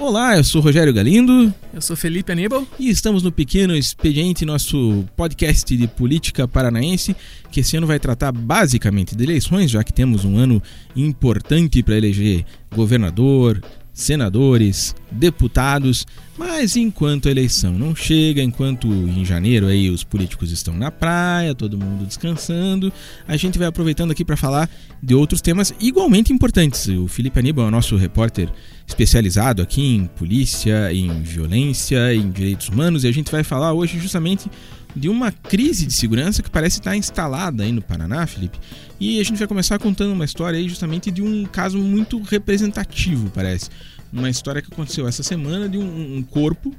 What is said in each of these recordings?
Olá, eu sou Rogério Galindo. Eu sou Felipe Aníbal. E estamos no Pequeno Expediente, nosso podcast de política paranaense, que esse ano vai tratar basicamente de eleições, já que temos um ano importante para eleger governador, senadores, deputados, mas enquanto a eleição não chega, enquanto em janeiro aí os políticos estão na praia, todo mundo descansando, a gente vai aproveitando aqui para falar de outros temas igualmente importantes. O Felipe Aníbal é o nosso repórter especializado aqui em polícia, em violência, em direitos humanos, e a gente vai falar hoje justamente de uma crise de segurança que parece estar instalada aí no Paraná, Felipe. E a gente vai começar contando uma história aí justamente de um caso muito representativo, parece. Uma história que aconteceu essa semana de um, um corpo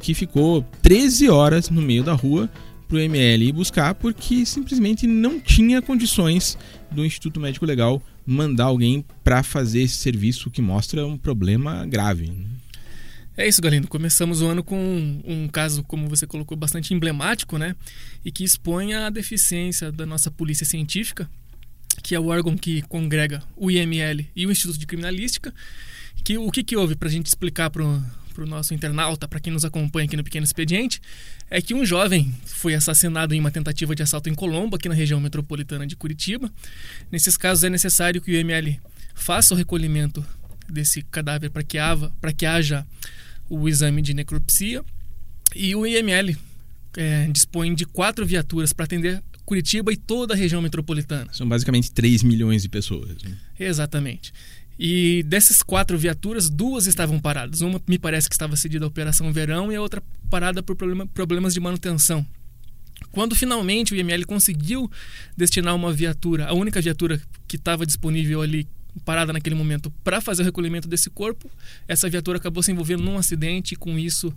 que ficou 13 horas no meio da rua para o ML ir buscar porque simplesmente não tinha condições do Instituto Médico Legal mandar alguém para fazer esse serviço que mostra um problema grave. É isso, Galindo. Começamos o ano com um, caso, como você colocou, bastante emblemático, né? E que expõe a deficiência da nossa polícia científica, que é o órgão que congrega o IML e o Instituto de Criminalística. Que, o que, que houve para a gente explicar para o nosso internauta, para quem nos acompanha aqui no Pequeno Expediente, é que um jovem foi assassinado em uma tentativa de assalto em Colombo, aqui na região metropolitana de Curitiba. Nesses casos é necessário que o IML faça o recolhimento desse cadáver para que, que haja o exame de necropsia. E o IML é, dispõe de quatro viaturas para atender Curitiba e toda a região metropolitana. São basicamente 3 milhões de pessoas. Né? Exatamente. E dessas quatro viaturas, duas estavam paradas. Uma me parece que estava cedida à Operação Verão e a outra parada por problema, problemas de manutenção. Quando finalmente o IML conseguiu destinar uma viatura, a única viatura que estava disponível ali parada naquele momento para fazer o recolhimento desse corpo. Essa viatura acabou se envolvendo num acidente e com isso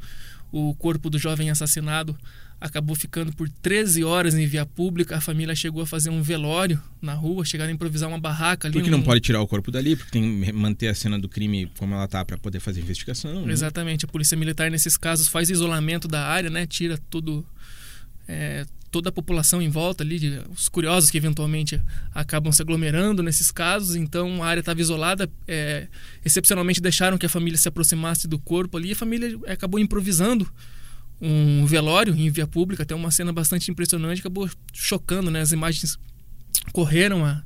o corpo do jovem assassinado acabou ficando por 13 horas em via pública. A família chegou a fazer um velório na rua, chegaram a improvisar uma barraca ali. Porque não pode tirar o corpo dali, porque tem que manter a cena do crime como ela tá para poder fazer investigação. Né? Exatamente. A polícia militar nesses casos faz isolamento da área, né? Tira tudo é, toda a população em volta ali, os curiosos que eventualmente acabam se aglomerando nesses casos, então a área estava isolada, é, excepcionalmente deixaram que a família se aproximasse do corpo ali, e a família acabou improvisando um velório em via pública, até uma cena bastante impressionante, acabou chocando, né? As imagens correram a,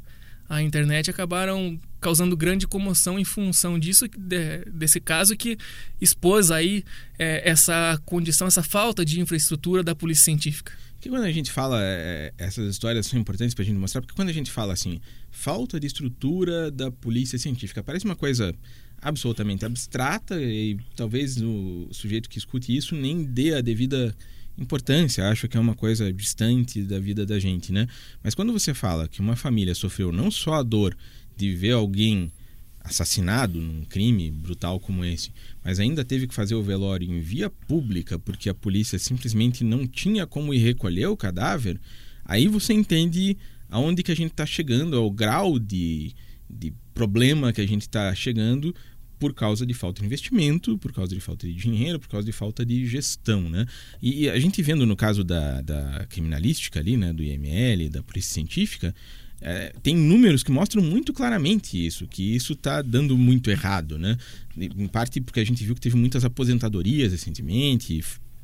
a internet acabaram causando grande comoção em função disso de, desse caso que expôs aí é, essa condição, essa falta de infraestrutura da polícia científica. Que quando a gente fala é, essas histórias são importantes para a gente mostrar, porque quando a gente fala assim falta de estrutura da polícia científica parece uma coisa absolutamente abstrata e talvez o sujeito que escute isso nem dê a devida importância, acho que é uma coisa distante da vida da gente, né? Mas quando você fala que uma família sofreu não só a dor de ver alguém assassinado num crime brutal como esse, mas ainda teve que fazer o velório em via pública porque a polícia simplesmente não tinha como ir recolher o cadáver, aí você entende aonde que a gente está chegando, ao grau de, de problema que a gente está chegando por causa de falta de investimento, por causa de falta de dinheiro, por causa de falta de gestão, né? E, a gente vendo no caso da, da criminalística ali, né, do IML, da polícia científica, é, tem números que mostram muito claramente isso, que isso está dando muito errado, né? Em parte porque a gente viu que teve muitas aposentadorias recentemente,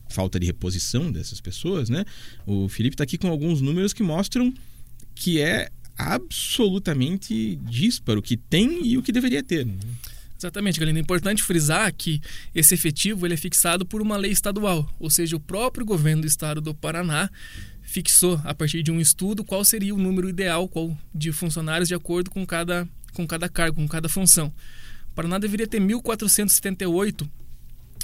falta de reposição dessas pessoas, né? O Felipe está aqui com alguns números que mostram que é absolutamente dísparo o que tem e o que deveria ter. Né? Exatamente, Galina. É importante frisar que esse efetivo ele é fixado por uma lei estadual, ou seja, o próprio governo do estado do Paraná fixou, a partir de um estudo, qual seria o número ideal qual, de funcionários de acordo com cada, com cada cargo, com cada função. O Paraná deveria ter 1.478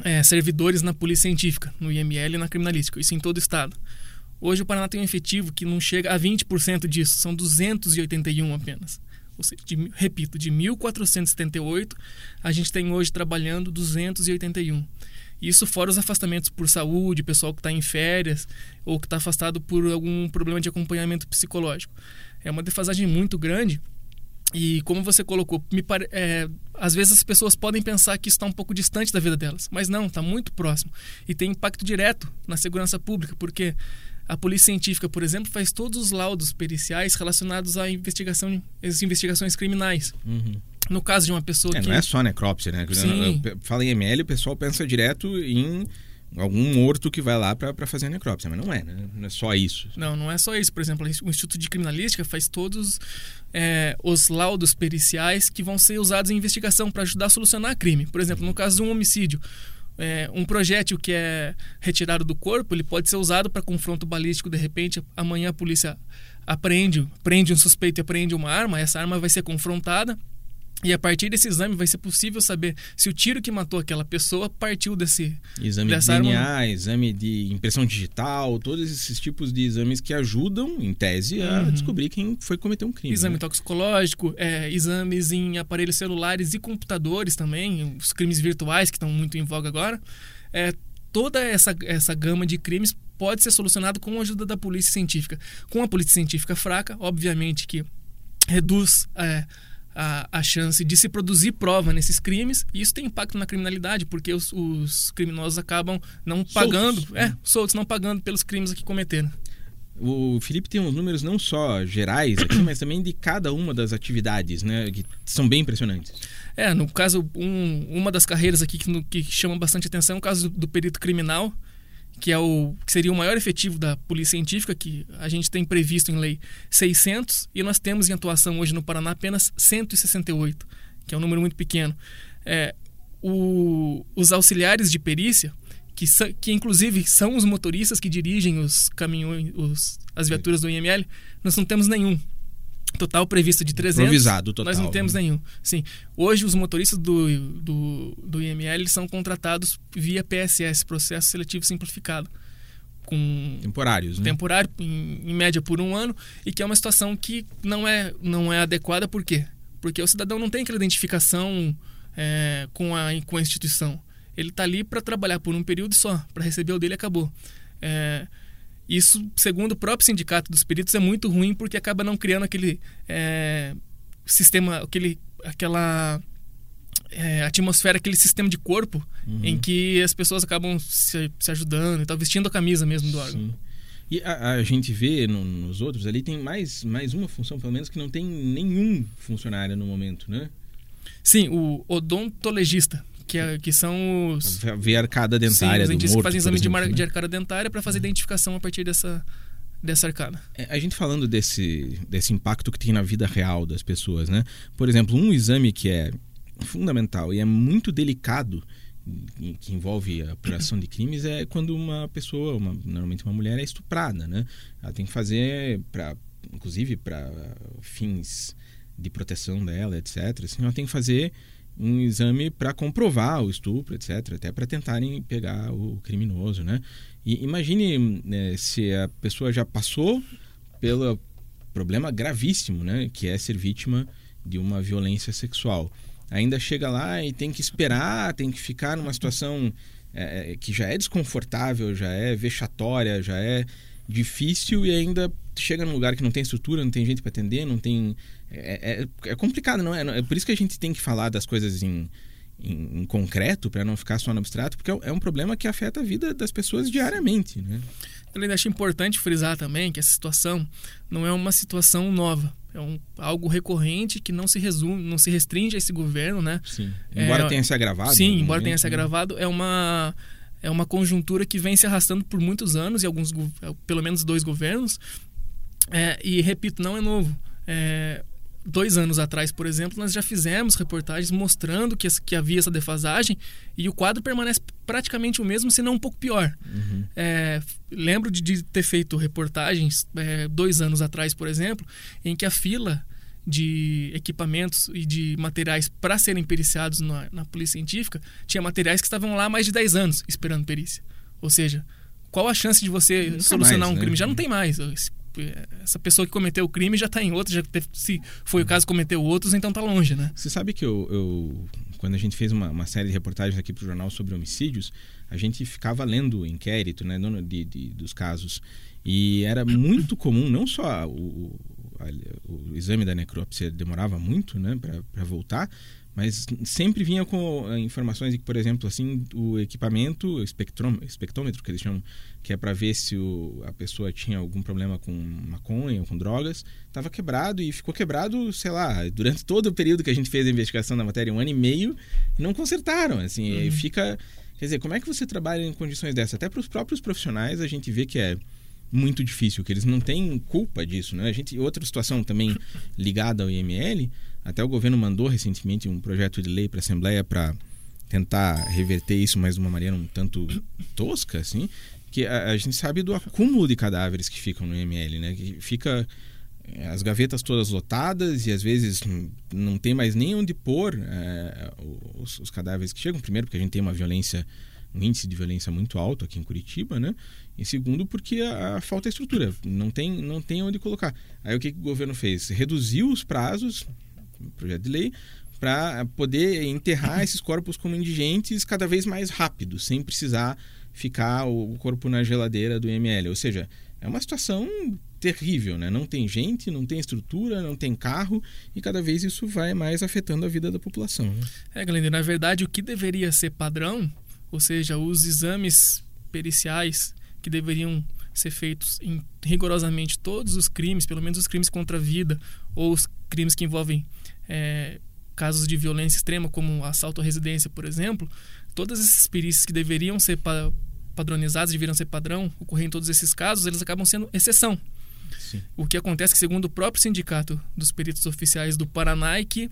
é, servidores na Polícia Científica, no IML e na Criminalística, isso em todo o estado. Hoje o Paraná tem um efetivo que não chega a 20% disso, são 281 apenas. Seja, de, repito, de 1478, a gente tem hoje trabalhando 281. Isso fora os afastamentos por saúde, pessoal que está em férias ou que está afastado por algum problema de acompanhamento psicológico. É uma defasagem muito grande e como você colocou, pare... É, às vezes as pessoas podem pensar que está um pouco distante da vida delas, mas não, está muito próximo e tem impacto direto na segurança pública, porque a polícia científica, por exemplo, faz todos os laudos periciais relacionados à investigação, às investigações criminais. Uhum. No caso de uma pessoa é, que. Não é só necrópsia, né? Sim. Fala em ML, o pessoal pensa direto em algum morto que vai lá para fazer a necrópsia, mas não é, né? Não é só isso. Não, não é só isso. Por exemplo, o Instituto de Criminalística faz todos é, os laudos periciais que vão ser usados em investigação para ajudar a solucionar crime. Por exemplo, no caso de um homicídio, é, um projétil que é retirado do corpo, ele pode ser usado para confronto balístico. De repente, amanhã a polícia apreende, prende um suspeito e apreende uma arma, essa arma vai ser confrontada e a partir desse exame vai ser possível saber se o tiro que matou aquela pessoa partiu desse exame de DNA, arma. exame de impressão digital, todos esses tipos de exames que ajudam, em tese, a uhum. descobrir quem foi cometer um crime. Exame né? toxicológico, é, exames em aparelhos celulares e computadores também, os crimes virtuais que estão muito em voga agora. É, toda essa, essa gama de crimes pode ser solucionado com a ajuda da polícia científica. Com a polícia científica fraca, obviamente que reduz é, a, a chance de se produzir prova nesses crimes e isso tem impacto na criminalidade porque os, os criminosos acabam não pagando, soltos. é, soltos, não pagando pelos crimes que cometeram. O Felipe tem uns números não só gerais aqui, mas também de cada uma das atividades, né? Que são bem impressionantes. É, no caso, um, uma das carreiras aqui que, no, que chama bastante atenção é o caso do, do perito criminal, que é o que seria o maior efetivo da polícia científica, que a gente tem previsto em lei 600 e nós temos em atuação hoje no Paraná apenas 168, que é um número muito pequeno. É, o, os auxiliares de perícia, que, que inclusive são os motoristas que dirigem os caminhões, os, as viaturas do IML, nós não temos nenhum. Total previsto de 300. Improvisado, total. Nós não temos nenhum. Sim. Hoje, os motoristas do, do, do IML são contratados via PSS, Processo Seletivo Simplificado. Com temporários, né? Temporário, em, em, média por um ano, e que é uma situação que não é, não é adequada, por quê? Porque o cidadão não tem aquela identificação é, com, a, com a instituição. Ele está ali para trabalhar por um período só, para receber o dele e acabou. É, isso, segundo o próprio sindicato dos peritos, é muito ruim porque acaba não criando aquele é, sistema, aquele, aquela é, atmosfera, aquele sistema de corpo uhum. em que as pessoas acabam se, se ajudando e tal, vestindo a camisa mesmo do órgão. Sim. E a, a gente vê no, nos outros ali, tem mais, mais uma função, pelo menos, que não tem nenhum funcionário no momento, né? Sim, o odontologista, que, é, que são os. Ver arcada dentária. Sim, os dentistas que fazem exame exemplo, de, né? de arcada dentária para fazer identificação a partir dessa, dessa arcada. É, a gente falando desse, desse impacto que tem na vida real das pessoas, né? Por exemplo, um exame que é fundamental e é muito delicado que envolve a apuração de crimes é quando uma pessoa, uma, normalmente uma mulher, é estuprada, né? Ela tem que fazer, pra, inclusive para fins de proteção dela, etc. Assim, ela tem que fazer um exame para comprovar o estupro, etc., até para tentarem pegar o criminoso, né? E imagine né, se a pessoa já passou pelo problema gravíssimo, né, que é ser vítima de uma violência sexual. Ainda chega lá e tem que esperar, tem que ficar numa situação é, que já é desconfortável, já é vexatória, já é difícil e ainda chega num lugar que não tem estrutura, não tem gente para atender, não tem. É, é, é, complicado, não é? É por isso que a gente tem que falar das coisas em, em, em concreto, para não ficar só no abstrato, porque é um problema que afeta a vida das pessoas diariamente. Né? Eu ainda acho importante frisar também que essa situação não é uma situação nova. É um, algo recorrente que não se resume, não se restringe a esse governo, né? Sim. Embora é, tenha se agravado. Sim, embora tenha se né? agravado, é uma é uma conjuntura que vem se arrastando por muitos anos e alguns pelo menos dois governos é, e repito não é novo é, dois anos atrás por exemplo nós já fizemos reportagens mostrando que, que havia essa defasagem e o quadro permanece praticamente o mesmo se não um pouco pior uhum. é, lembro de, de, ter feito reportagens é, dois anos atrás por exemplo em que a fila de equipamentos e de materiais para serem periciados na, na, polícia científica, tinha materiais que estavam lá há mais de 10 anos esperando perícia. Ou seja, qual a chance de você Nunca solucionar mais, um né? crime? Já não tem mais. Essa pessoa que cometeu o crime já está em outro, já teve, se foi o caso cometeu outros, então está longe, né? Você sabe que eu, eu quando a gente fez uma, uma série de reportagens aqui para o jornal sobre homicídios, a gente ficava lendo o inquérito, né, de, de, dos casos e era muito comum, não só o, o exame da necrópsia demorava muito né, para voltar, mas sempre vinha com eh, informações de que, por exemplo, assim, o equipamento, o espectrômetro, que eles chamam, que é para ver se o, a pessoa tinha algum problema com maconha ou com drogas, estava quebrado e ficou quebrado, sei lá, durante todo o período que a gente fez a investigação da matéria, um ano e meio, e não consertaram, assim, uhum. fica... Quer dizer, como é que você trabalha em condições dessas? Até para os próprios profissionais a gente vê que é muito difícil, que eles não têm culpa disso, né? A gente outra situação também ligada ao IML, até o governo mandou recentemente um projeto de lei para a Assembleia para tentar reverter isso, mas de uma maneira um tanto tosca, assim, que a, a, gente sabe do acúmulo de cadáveres que ficam no IML, né? Que fica eh, as gavetas todas lotadas e às vezes não tem mais nem onde pôr é, os, os, cadáveres que chegam. Primeiro, porque a gente tem uma violência, um índice de violência muito alto aqui em Curitiba, né? E segundo, porque a, a falta de estrutura, não tem, não tem onde colocar. Aí o que, que o governo fez? Reduziu os prazos, projeto de lei, para poder enterrar esses corpos como indigentes cada vez mais rápido, sem precisar ficar o corpo na geladeira do ML. Ou seja, é uma situação terrível, né? Não tem gente, não tem estrutura, não tem carro e cada vez isso vai mais afetando a vida da população. Né? É, Glenda, na verdade o que deveria ser padrão, ou seja, os exames periciais que deveriam ser feitos em rigorosamente todos os crimes, pelo menos os crimes contra a vida ou os crimes que envolvem é, casos de violência extrema, como assalto à residência, por exemplo, todas essas perícias que deveriam ser pa padronizadas, deveriam ser padrão, ocorrer em todos esses casos, eles acabam sendo exceção. Sim. O que acontece é que, segundo o próprio sindicato dos peritos oficiais do Paraná, é que,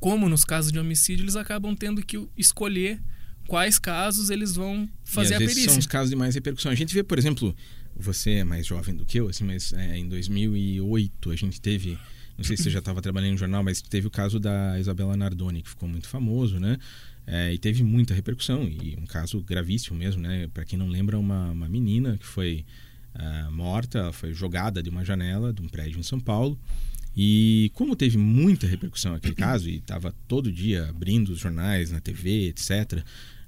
como nos casos de homicídio, eles acabam tendo que escolher quais casos eles vão fazer e, a perícia. São os casos de mais repercussão. A gente vê, por exemplo, você é mais jovem do que eu, assim, mas é, em 2008 a gente teve, não sei se você já estava trabalhando no jornal, mas teve o caso da Isabela Nardoni, que ficou muito famoso, né? É, e teve muita repercussão e um caso gravíssimo mesmo, né? Para quem não lembra, uma, uma menina que foi uh, morta, foi jogada de uma janela de um prédio em São Paulo. E como teve muita repercussão aquele caso e estava todo dia abrindo os jornais na TV, etc,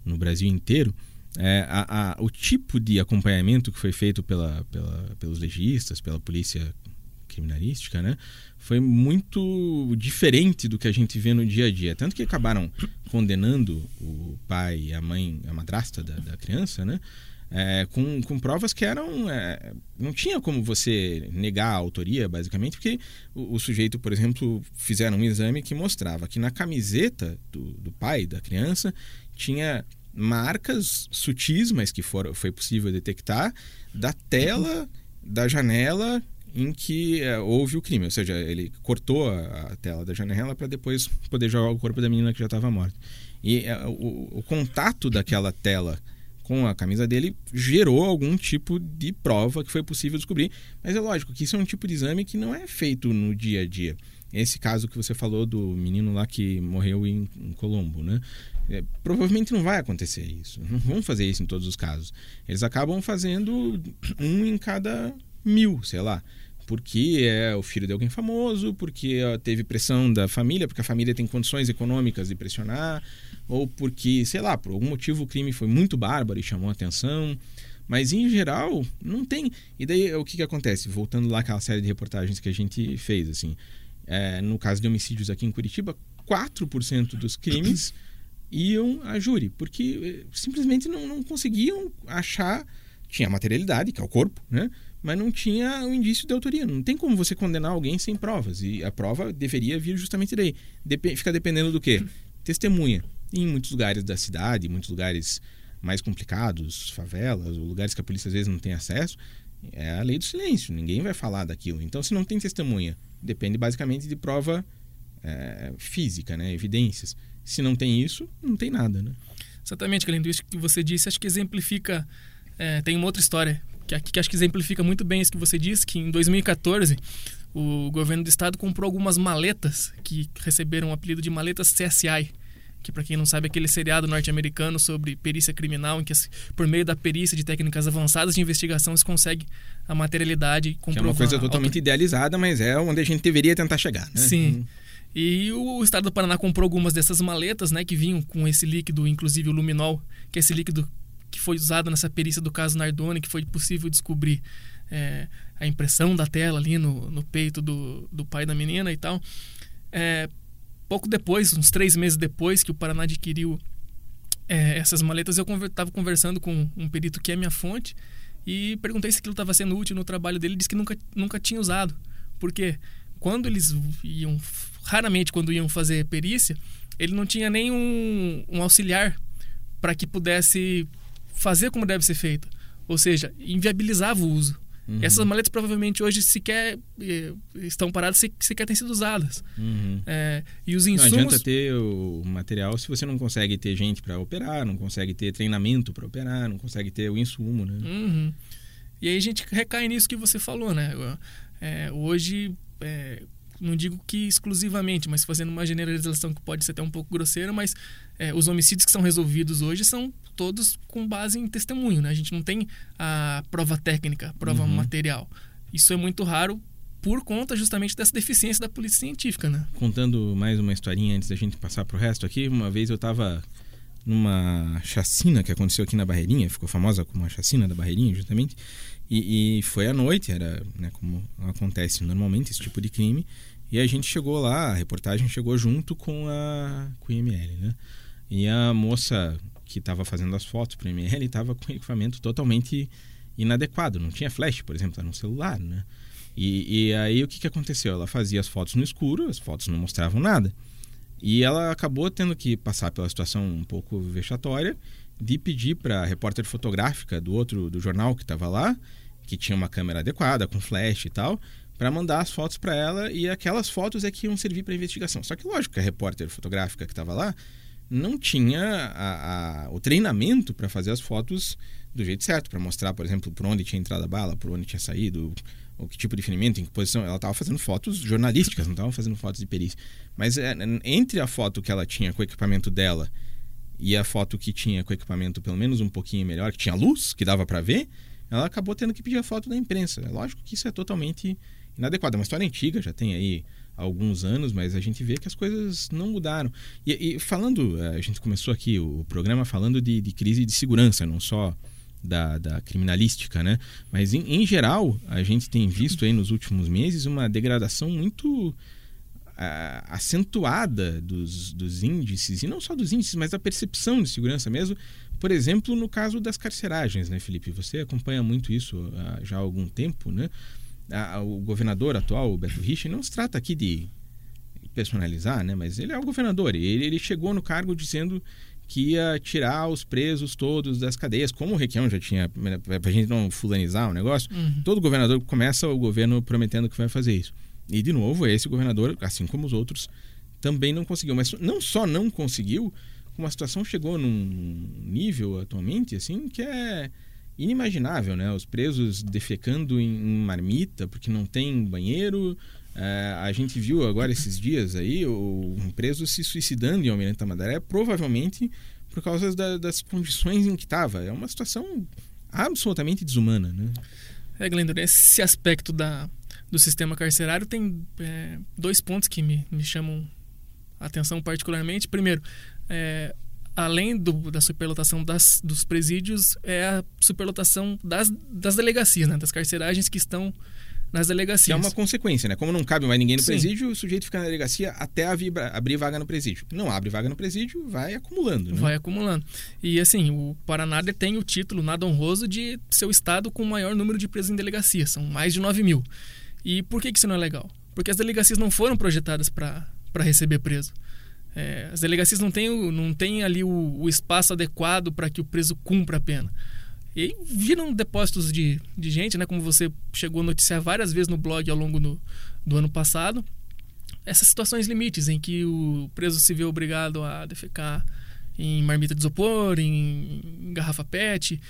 no Brasil inteiro, é, a, a, o tipo de acompanhamento que foi feito pela, pela, pelos legistas, pela polícia criminalística, né, foi muito diferente do que a gente vê no dia a dia. Tanto que acabaram condenando o pai a mãe, a madrasta da, da criança, né, é, com, com provas que eram. É, não tinha como você negar a autoria, basicamente, porque o, o, sujeito, por exemplo, fizeram um exame que mostrava que na camiseta do, do pai da criança tinha marcas sutis, mas que for, foi possível detectar, da tela da janela em que é, houve o crime. Ou seja, ele cortou a, a tela da janela para depois poder jogar o corpo da menina que já estava morta. E é, o, o, contato daquela tela com a camisa dele gerou algum tipo de prova que foi possível descobrir. Mas é lógico que isso é um tipo de exame que não é feito no dia a dia. Esse caso que você falou do menino lá que morreu em, em Colombo, né? É, provavelmente não vai acontecer isso. Não vão fazer isso em todos os casos. Eles acabam fazendo um em cada mil, sei lá. Porque é o filho de alguém famoso, porque teve pressão da família, porque a família tem condições econômicas de pressionar, ou porque, sei lá, por algum motivo o crime foi muito bárbaro e chamou atenção. Mas em geral, não tem. E daí o que, que acontece? Voltando lá aquela série de reportagens que a gente fez, assim. É, no caso de homicídios aqui em Curitiba, 4% dos crimes iam a júri, porque eh, simplesmente não, não conseguiam achar. Tinha materialidade, que é o corpo, né? mas não tinha o um indício de autoria. Não tem como você condenar alguém sem provas. E a prova deveria vir justamente daí. Dep fica dependendo do quê? Testemunha. Em muitos lugares da cidade, muitos lugares mais complicados, favelas, ou lugares que a polícia às vezes não tem acesso, é a lei do silêncio. Ninguém vai falar daquilo. Então, se não tem testemunha, depende basicamente de prova é, física, né? evidências. Se não tem isso, não tem nada, né? Exatamente, Galindo. Isso que você disse, acho que exemplifica. É, tem uma outra história que, que acho que exemplifica muito bem isso que você disse, que em 2014 o governo do estado comprou algumas maletas que receberam o apelido de maletas CSI que para quem não sabe é aquele seriado norte-americano sobre perícia criminal em que por meio da perícia de técnicas avançadas de investigação se consegue a materialidade comprovar. Que é uma coisa totalmente idealizada, mas é onde a gente deveria tentar chegar, né? Sim. Hum. E o estado do Paraná comprou algumas dessas maletas, né, que vinham com esse líquido, inclusive o luminol, que é esse líquido que foi usado nessa perícia do caso Nardoni, que foi possível descobrir é, a impressão da tela ali no, no peito do, do pai da menina e tal. É, pouco depois, uns três meses depois que o Paraná adquiriu é, essas maletas, eu estava conversando com um perito que é minha fonte e perguntei se aquilo estava sendo útil no trabalho dele. Ele disse que nunca, nunca tinha usado. Porque quando eles iam, raramente quando iam fazer perícia, ele não tinha nem um, um auxiliar para que pudesse fazer como deve ser feito. Ou seja, inviabilizava o uso. Uhum. Essas maletas provavelmente hoje sequer eh, estão paradas, sequer têm sido usadas. Uhum. É, e os insumos... Não adianta ter o material se você não consegue ter gente para operar, não consegue ter treinamento para operar, não consegue ter o insumo, né? Uhum. E aí a gente recai nisso que você falou, né? É, hoje, é, não digo que exclusivamente, mas fazendo uma generalização que pode ser até um pouco grosseira, mas é, os homicídios que são resolvidos hoje são todos com base em testemunho, né? A gente não tem a prova técnica, prova uhum. material. Isso é muito raro por conta justamente dessa deficiência da polícia científica, né? Contando mais uma historinha antes da gente passar pro resto aqui, uma vez eu estava numa chacina que aconteceu aqui na Barreirinha, ficou famosa como a chacina da Barreirinha, justamente, e, e foi à noite, era né, como acontece normalmente esse tipo de crime, e a gente chegou lá, a reportagem chegou junto com a com o IML, né? E a moça que estava fazendo as fotos para o ML estava com equipamento totalmente inadequado. Não tinha flash, por exemplo, era um celular, né? E, e, aí o que, que aconteceu? Ela fazia as fotos no escuro, as fotos não mostravam nada. E ela acabou tendo que passar pela situação um pouco vexatória de pedir para a repórter fotográfica do outro do jornal que estava lá, que tinha uma câmera adequada, com flash e tal, para mandar as fotos para ela e aquelas fotos é que iam servir para investigação. Só que lógico que a repórter fotográfica que estava lá não tinha a, a, o treinamento para fazer as fotos do jeito certo, para mostrar, por exemplo, por onde tinha entrado a bala, por onde tinha saído, o que tipo de ferimento, em que posição. Ela estava fazendo fotos jornalísticas, não estava fazendo fotos de perícia. Mas é, entre a foto que ela tinha com o equipamento dela e a foto que tinha com o equipamento pelo menos um pouquinho melhor, que tinha luz, que dava para ver, ela acabou tendo que pedir a foto da imprensa. É lógico que isso é totalmente inadequado. É uma história antiga, já tem aí alguns anos, mas a gente vê que as coisas não mudaram. E, e falando, eh, a gente começou aqui o programa falando de, de crise de segurança, não só da, da criminalística, né? Mas em, em, geral, a gente tem visto aí nos últimos meses uma degradação muito uh, acentuada dos, dos índices, e não só dos índices, mas da percepção de segurança mesmo. Por exemplo, no caso das carceragens, né, Felipe? Você acompanha muito isso uh, já há algum tempo, né? A, o governador atual, o Beto Rich, não se trata aqui de personalizar, né? Mas ele é o governador. Ele, ele chegou no cargo dizendo que ia tirar os presos todos das cadeias, como o Requião já tinha, né, para a gente não fulanizar o negócio. Uhum. Todo governador começa o governo prometendo que vai fazer isso. E, de novo, esse governador, assim como os outros, também não conseguiu. Mas não só não conseguiu, como a situação chegou num nível atualmente, assim, que é inimaginável, né? Os presos defecando em, marmita porque não tem banheiro. É, a gente viu agora esses dias aí o, um preso se suicidando em Almirante Tamandaré, provavelmente por causa da, das condições em que estava. É uma situação absolutamente desumana, né? É, Glendor, esse aspecto da, do sistema carcerário tem é, dois pontos que me, me chamam a atenção particularmente. Primeiro, é, além do, da superlotação das, dos presídios, é a superlotação das, das delegacias, né? das carceragens que estão nas delegacias. Que é uma consequência, né? Como não cabe mais ninguém no Sim. presídio, o sujeito fica na delegacia até abrir, vaga no presídio. Não abre vaga no presídio, vai acumulando. Né? Vai acumulando. E assim, o Paraná tem o título nada honroso de ser o estado com o maior número de presos em delegacia. São mais de 9 mil. E por que, que isso não é legal? Porque as delegacias não foram projetadas para receber preso. É, as delegacias não têm, não têm ali o, o espaço adequado para que o preso cumpra a pena. E viram depósitos de, de gente, né? Como você chegou a noticiar várias vezes no blog ao longo do, do ano passado. Essas situações limites em que o preso se vê obrigado a defecar em marmita de isopor, em, em garrafa PET.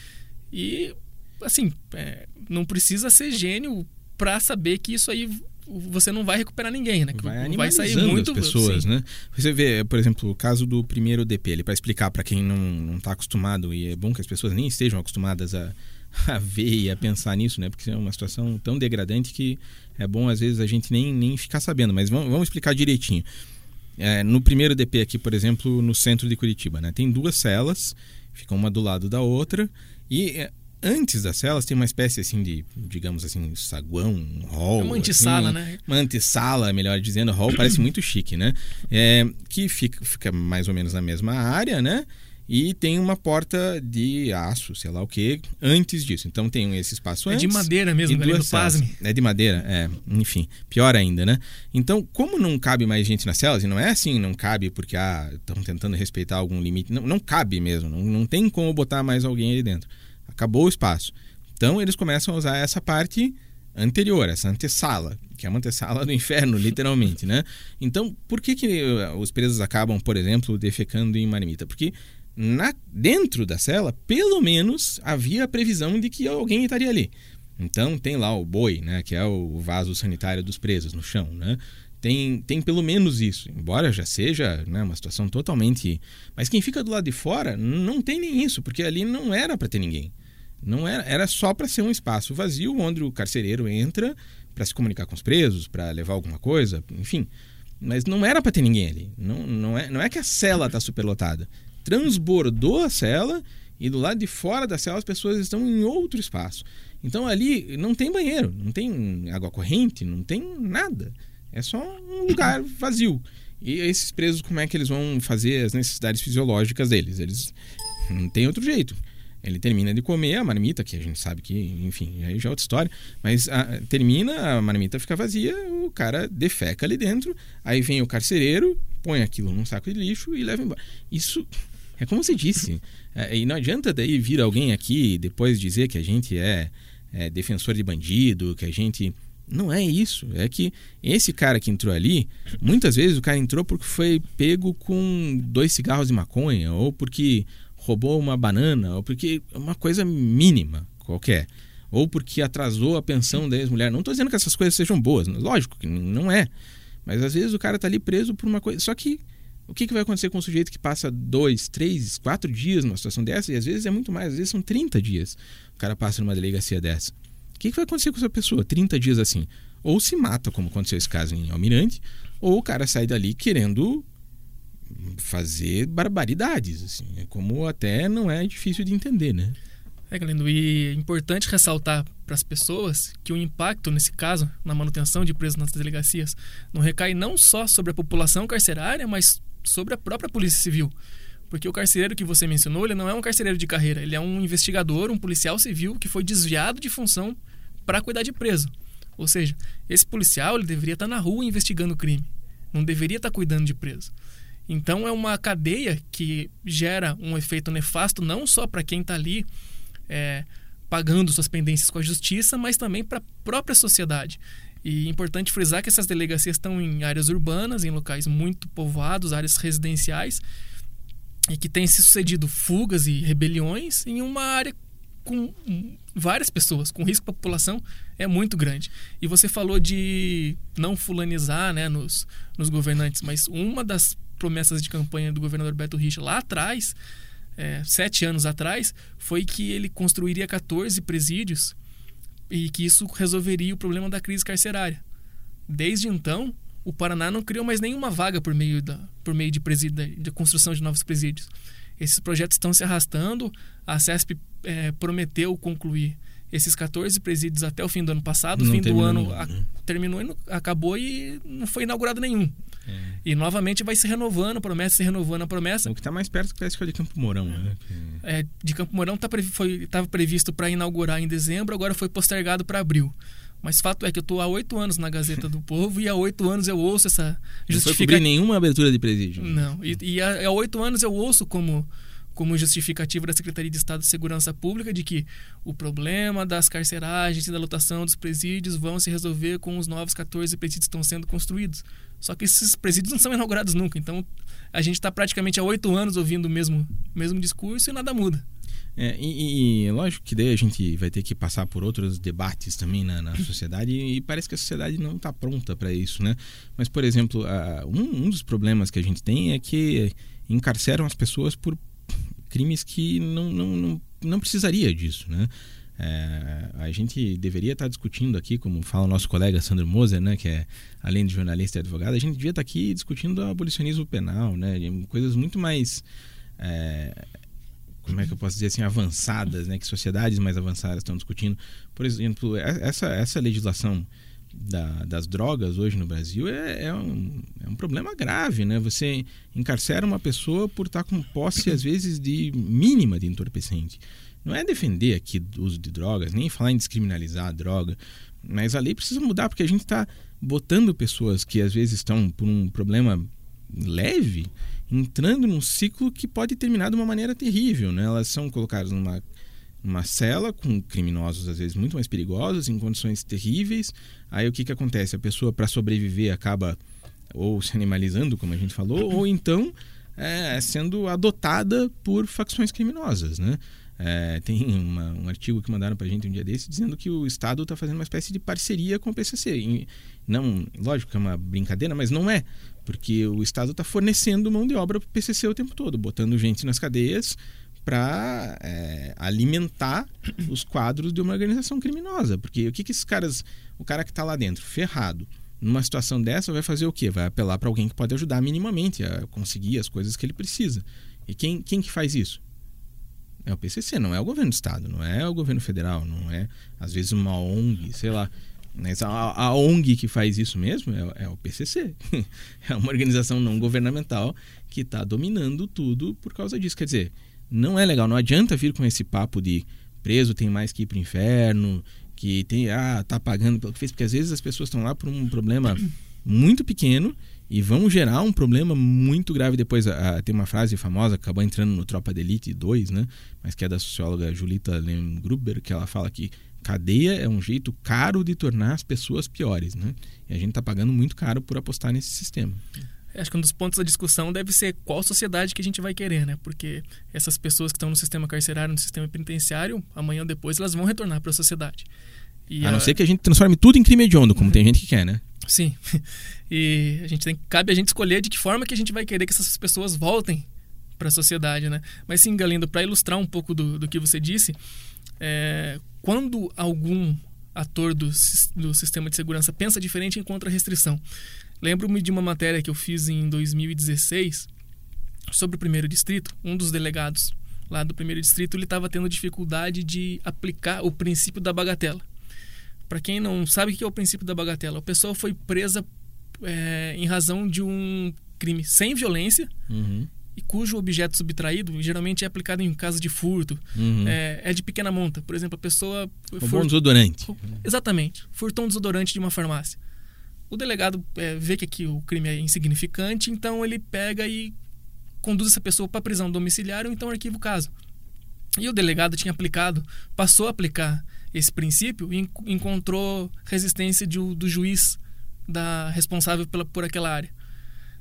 E, assim, é, não precisa ser gênio para saber que isso aí você não vai recuperar ninguém, né? Vai, vai sair muito as pessoas, sim. né? Você vê, por exemplo, o caso do primeiro DP, para explicar para quem não está acostumado e é bom que as pessoas nem estejam acostumadas a, a ver e a pensar nisso, né? Porque é uma situação tão degradante que é bom às vezes a gente nem, nem ficar sabendo, mas vamos, vamos explicar direitinho. É, no primeiro DP aqui, por exemplo, no centro de Curitiba, né? Tem duas celas, ficam uma do lado da outra e é, antes das celas tem uma espécie assim de, digamos assim, saguão, hall. Uma antessala, assim, né? Uma antessala, melhor dizendo, hall parece muito chique, né? É, que fica, fica mais ou menos na mesma área, né? E tem uma porta de aço, sei lá o que, antes disso. Então tem esse espaço antes. É de madeira mesmo, e galera, duas celas. pasme. É de madeira, é. Enfim, pior ainda, né? Então, como não cabe mais gente nas celas, e não é assim, não cabe porque ah, estão tentando respeitar algum limite. Não, não cabe mesmo, não, não tem como botar mais alguém ali dentro. Acabou o espaço. Então eles começam a usar essa parte anterior, essa antessala, que é uma antessala do inferno, literalmente, né? Então, por que, que os presos acabam, por exemplo, defecando em marmita? Porque na, dentro da cela, pelo menos havia a previsão de que alguém estaria ali. Então tem lá o boi, né, que é o vaso sanitário dos presos no chão, né? Tem, tem pelo menos isso, embora já seja né, uma situação totalmente. Mas quem fica do lado de fora não tem nem isso, porque ali não era para ter ninguém. Não era, era só para ser um espaço vazio onde o carcereiro entra para se comunicar com os presos, para levar alguma coisa, enfim. Mas não era para ter ninguém ali. Não, não, é, não é que a cela está superlotada transbordou a cela e do lado de fora da cela as pessoas estão em outro espaço. Então ali não tem banheiro, não tem água corrente, não tem nada. É só um lugar vazio. E esses presos, como é que eles vão fazer as necessidades fisiológicas deles? Eles não tem outro jeito. Ele termina de comer a marmita, que a gente sabe que, enfim, aí já é outra história. Mas a, termina, a marmita fica vazia, o cara defeca ali dentro, aí vem o carcereiro, põe aquilo num saco de lixo e leva embora. Isso é como você disse. É, e não adianta daí vir alguém aqui depois dizer que a gente é, é defensor de bandido, que a gente. Não é isso. É que esse cara que entrou ali, muitas vezes o cara entrou porque foi pego com dois cigarros de maconha, ou porque roubou uma banana, ou porque uma coisa mínima qualquer. Ou porque atrasou a pensão da ex-mulher. Não estou dizendo que essas coisas sejam boas, lógico que não é. Mas às vezes o cara está ali preso por uma coisa. Só que o que, que vai acontecer com um sujeito que passa dois, três, quatro dias numa situação dessa? E às vezes é muito mais, às vezes são 30 dias o cara passa numa delegacia dessa. O que, que vai acontecer com essa pessoa 30 dias assim? Ou se mata, como aconteceu esse caso em Almirante, ou o cara sai dali querendo fazer barbaridades, assim, é como até não é difícil de entender, né? É, Galindo, e é importante ressaltar para as pessoas que o impacto, nesse caso, na manutenção de presos nas delegacias, não recai não só sobre a população carcerária, mas sobre a própria Polícia Civil. Porque o carcereiro que você mencionou, ele não é um carcereiro de carreira, ele é um investigador, um policial civil que foi desviado de função para cuidar de preso. Ou seja, esse policial ele deveria estar na rua investigando o crime, não deveria estar cuidando de preso. Então é uma cadeia que gera um efeito nefasto não só para quem está ali é, pagando suas pendências com a justiça, mas também para a própria sociedade. E é importante frisar que essas delegacias estão em áreas urbanas, em locais muito povoados, áreas residenciais, e que tem se sucedido fugas e rebeliões em uma área com várias pessoas, com risco para a população é muito grande. E você falou de não fulanizar né, nos, nos governantes, mas uma das promessas de campanha do governador Beto Richa lá atrás, é, sete anos atrás, foi que ele construiria 14 presídios e que isso resolveria o problema da crise carcerária. Desde então, o Paraná não criou mais nenhuma vaga por meio da por meio de, presídio, de construção de novos presídios. Esses projetos estão se arrastando. A CESP é, prometeu concluir esses 14 presídios até o fim do ano passado. No fim do ano a, né? terminou e acabou e não foi inaugurado nenhum. É. E novamente vai se renovando, promessa se renovando a promessa. O que está mais perto parece que é de Campo Mourão, né? É, de Campo Mourão tá, estava previsto para inaugurar em dezembro, agora foi postergado para abril. Mas fato é que eu estou há oito anos na Gazeta do Povo e há oito anos eu ouço essa justificativa. Não foi nenhuma abertura de presídio. Não, e, e há oito anos eu ouço como como justificativa da Secretaria de Estado de Segurança Pública de que o problema das carceragens e da lotação dos presídios vão se resolver com os novos 14 presídios que estão sendo construídos. Só que esses presídios não são inaugurados nunca. Então a gente está praticamente há oito anos ouvindo o mesmo, mesmo discurso e nada muda. É, e, e, lógico que daí a gente vai ter que passar por outros debates também na, na sociedade e, parece que a sociedade não está pronta para isso, né? Mas, por exemplo, um, um dos problemas que a gente tem é que encarceram as pessoas por crimes que não, não, não, não precisaria disso, né? É, a gente deveria estar discutindo aqui, como fala o nosso colega Sandro Moser, né, que é além de jornalista e advogado, a gente devia estar aqui discutindo abolicionismo penal, né, coisas muito mais é, como é que eu posso dizer assim, avançadas, né? Que sociedades mais avançadas estão discutindo. Por exemplo, essa, essa legislação da, das drogas hoje no Brasil é, é, um, é um problema grave, né? Você encarcera uma pessoa por estar com posse, às vezes, de mínima de entorpecente. Não é defender aqui o uso de drogas, nem falar em descriminalizar a droga, mas a lei precisa mudar, porque a gente está botando pessoas que às vezes estão por um problema leve, entrando num ciclo que pode terminar de uma maneira terrível. Né? Elas são colocadas numa, numa cela com criminosos, às vezes, muito mais perigosos, em condições terríveis. Aí o que, que acontece? A pessoa, para sobreviver, acaba ou se animalizando, como a gente falou, ou então é, sendo adotada por facções criminosas. Né? É, tem uma, um artigo que mandaram para a gente um dia desse dizendo que o Estado está fazendo uma espécie de parceria com o PCC. E não, lógico que é uma brincadeira, mas não é, porque o Estado está fornecendo mão de obra para o PCC o tempo todo, botando gente nas cadeias para é, alimentar os quadros de uma organização criminosa. Porque o que, que esses caras, o cara que está lá dentro, ferrado, numa situação dessa, vai fazer o quê? Vai apelar para alguém que pode ajudar minimamente a conseguir as coisas que ele precisa. E quem, quem que faz isso? É o PCC, não é o governo do estado, não é o governo federal, não é às vezes uma ONG, sei lá. Mas a, a ONG que faz isso mesmo é, é o PCC. é uma organização não governamental que está dominando tudo por causa disso. Quer dizer, não é legal, não adianta vir com esse papo de preso tem mais que ir para o inferno, que tem ah tá pagando pelo que fez, porque às vezes as pessoas estão lá por um problema muito pequeno e vão gerar um problema muito grave depois. A, a, tem uma frase famosa que acabou entrando no Tropa de Elite 2, né? mas que é da socióloga Julita Lehn-Gruber, que ela fala que cadeia é um jeito caro de tornar as pessoas piores. Né? E a gente está pagando muito caro por apostar nesse sistema. Acho que um dos pontos da discussão deve ser qual sociedade que a gente vai querer, né? Porque essas pessoas que estão no sistema carcerário, no sistema penitenciário, amanhã ou depois elas vão retornar para a sociedade. E a não a... ser que a gente transforme tudo em crime hediondo, como tem gente que quer, né? Sim. E a gente tem, cabe a gente escolher de que forma que a gente vai querer que essas pessoas voltem para a sociedade, né? Mas sim, Galindo, para ilustrar um pouco do, do que você disse, é, quando algum ator do, do sistema de segurança pensa diferente, encontra restrição. Lembro-me de uma matéria que eu fiz em 2016 sobre o primeiro distrito. Um dos delegados lá do primeiro distrito ele estava tendo dificuldade de aplicar o princípio da bagatela. Para quem não sabe o que é o princípio da bagatela, a pessoa foi presa é, em razão de um crime sem violência uhum. e cujo objeto subtraído geralmente é aplicado em caso de furto, uhum. é, é, de pequena monta. Por exemplo, a pessoa. Roubou um desodorante. Exatamente. Furtou um desodorante de uma farmácia. O delegado é, vê que aqui o crime é insignificante, então ele pega e conduz essa pessoa para prisão domiciliar ou então arquiva o caso. E o delegado tinha aplicado, passou a aplicar esse princípio e encontrou resistência de, do juiz da responsável pela, por aquela área.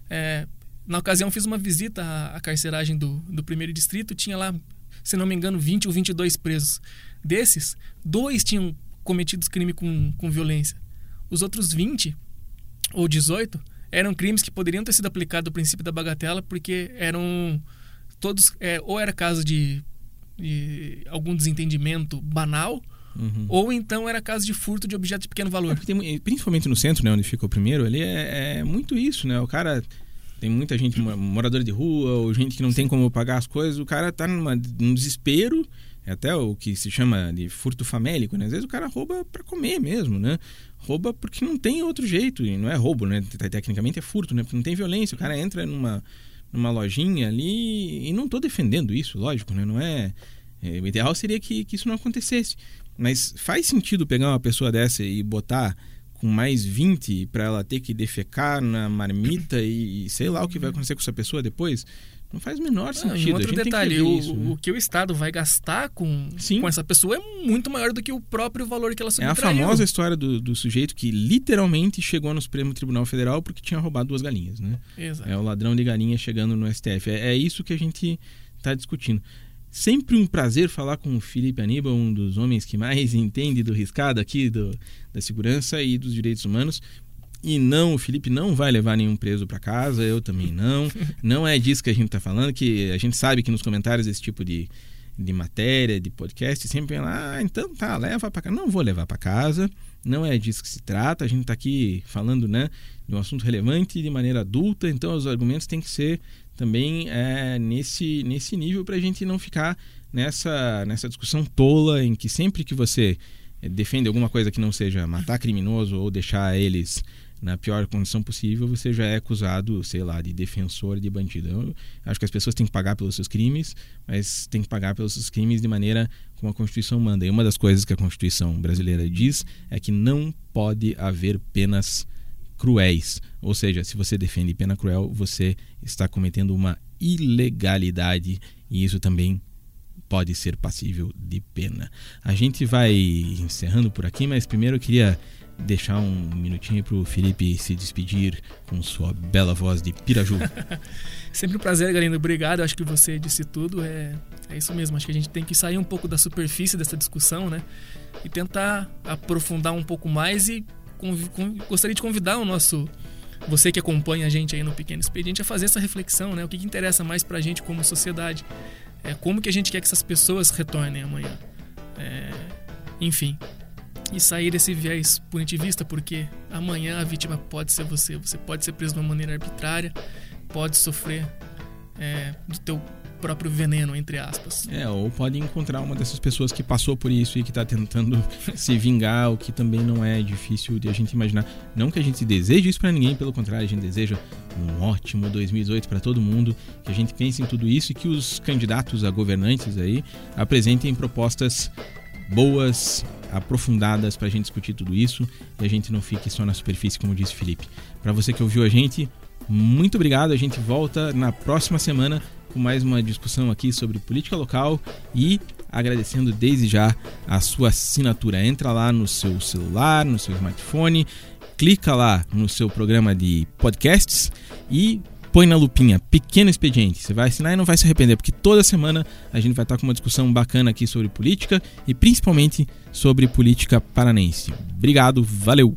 É, na ocasião, fiz uma visita à, à carceragem do, do primeiro distrito, tinha lá, se não me engano, 20 ou 22 presos. Desses, dois tinham cometido crime com, com violência. Os outros 20 ou 18 eram crimes que poderiam ter sido aplicados o princípio da bagatela porque eram todos é, ou era caso de, de algum desentendimento banal Uhum. Ou então era caso de furto de objeto de pequeno valor. É tem, principalmente no centro, né, onde ficou o primeiro, ali é, é, muito isso, né? O cara tem muita gente moradora de rua ou gente que não tem como pagar as coisas, o cara tá numa, num desespero, é até o que se chama de furto famélico, né? Às vezes o cara rouba para comer mesmo, né? Rouba porque não tem outro jeito, e não é roubo, né? Tecnicamente é furto, né? Porque não tem violência, o cara entra numa numa lojinha ali e não estou defendendo isso, lógico, né? Não é, é o ideal seria que, que isso não acontecesse. Mas faz sentido pegar uma pessoa dessa e botar com mais 20 para ela ter que defecar na marmita e, e, sei lá o que vai acontecer com essa pessoa depois? Não faz o menor sentido. Ah, outro detalhe, o, isso, né? o, que o Estado vai gastar com, com essa pessoa é muito maior do que o próprio valor que ela subtraiu. É a famosa história do, do sujeito que literalmente chegou no Supremo Tribunal Federal porque tinha roubado duas galinhas, né? Exato. É o ladrão de galinha chegando no STF. É, é isso que a gente está discutindo. Sempre um prazer falar com o Felipe Aníbal, um dos homens que mais entende do riscado aqui do, da segurança e dos direitos humanos. E não, o Felipe não vai levar nenhum preso para casa, eu também não. Não é disso que a gente está falando, que a gente sabe que nos comentários desse tipo de, de matéria, de podcast, sempre vem lá, ah, então tá, leva para casa. Não vou levar para casa, não é disso que se trata. A gente está aqui falando né, de um assunto relevante de maneira adulta, então os argumentos têm que ser também é, nesse, nesse nível para a gente não ficar nessa, nessa discussão tola em que sempre que você defende alguma coisa que não seja matar criminoso ou deixar eles na pior condição possível, você já é acusado, sei lá, de defensor de bandido. Eu acho que as pessoas têm que pagar pelos seus crimes, mas têm que pagar pelos seus crimes de maneira como a Constituição manda. E uma das coisas que a Constituição brasileira diz é que não pode haver penas cruéis. Ou seja, se você defende pena cruel, você está cometendo uma ilegalidade e isso também pode ser passível de pena. A gente vai encerrando por aqui, mas primeiro eu queria deixar um minutinho para o Felipe se despedir com sua bela voz de piraju. Sempre um prazer, Galindo. Obrigado. Acho que você disse tudo. É, é isso mesmo. Acho que a gente tem que sair um pouco da superfície dessa discussão, né? E tentar aprofundar um pouco mais. E gostaria de convidar o nosso. Você que acompanha a gente aí no Pequeno Expediente a fazer essa reflexão, né? O que, que interessa mais para a gente como sociedade? É, como que a gente quer que essas pessoas retornem amanhã? É, enfim, e sair desse viés punitivista, porque amanhã a vítima pode ser você. Você pode ser preso de uma maneira arbitrária, pode sofrer é, do teu próprio veneno, entre aspas. É, ou pode encontrar uma dessas pessoas que passou por isso e que está tentando se vingar, o que também não é difícil de a gente imaginar. Não que a gente deseje isso para ninguém, pelo contrário, a gente deseja um ótimo 2018 para todo mundo, que a gente pense em tudo isso e que os candidatos a governantes aí apresentem propostas boas, aprofundadas para a gente discutir tudo isso e a gente não fique só na superfície, como disse Felipe. Para você que ouviu a gente, muito obrigado. A gente volta na próxima semana com mais uma discussão aqui sobre política local e agradecendo desde já a sua assinatura. Entra lá no seu celular, no seu smartphone, clica lá no seu programa de podcasts e põe na lupinha Pequeno Expediente. Você vai assinar e não vai se arrepender, porque toda semana a gente vai estar com uma discussão bacana aqui sobre política e principalmente sobre política paranense. Obrigado, valeu!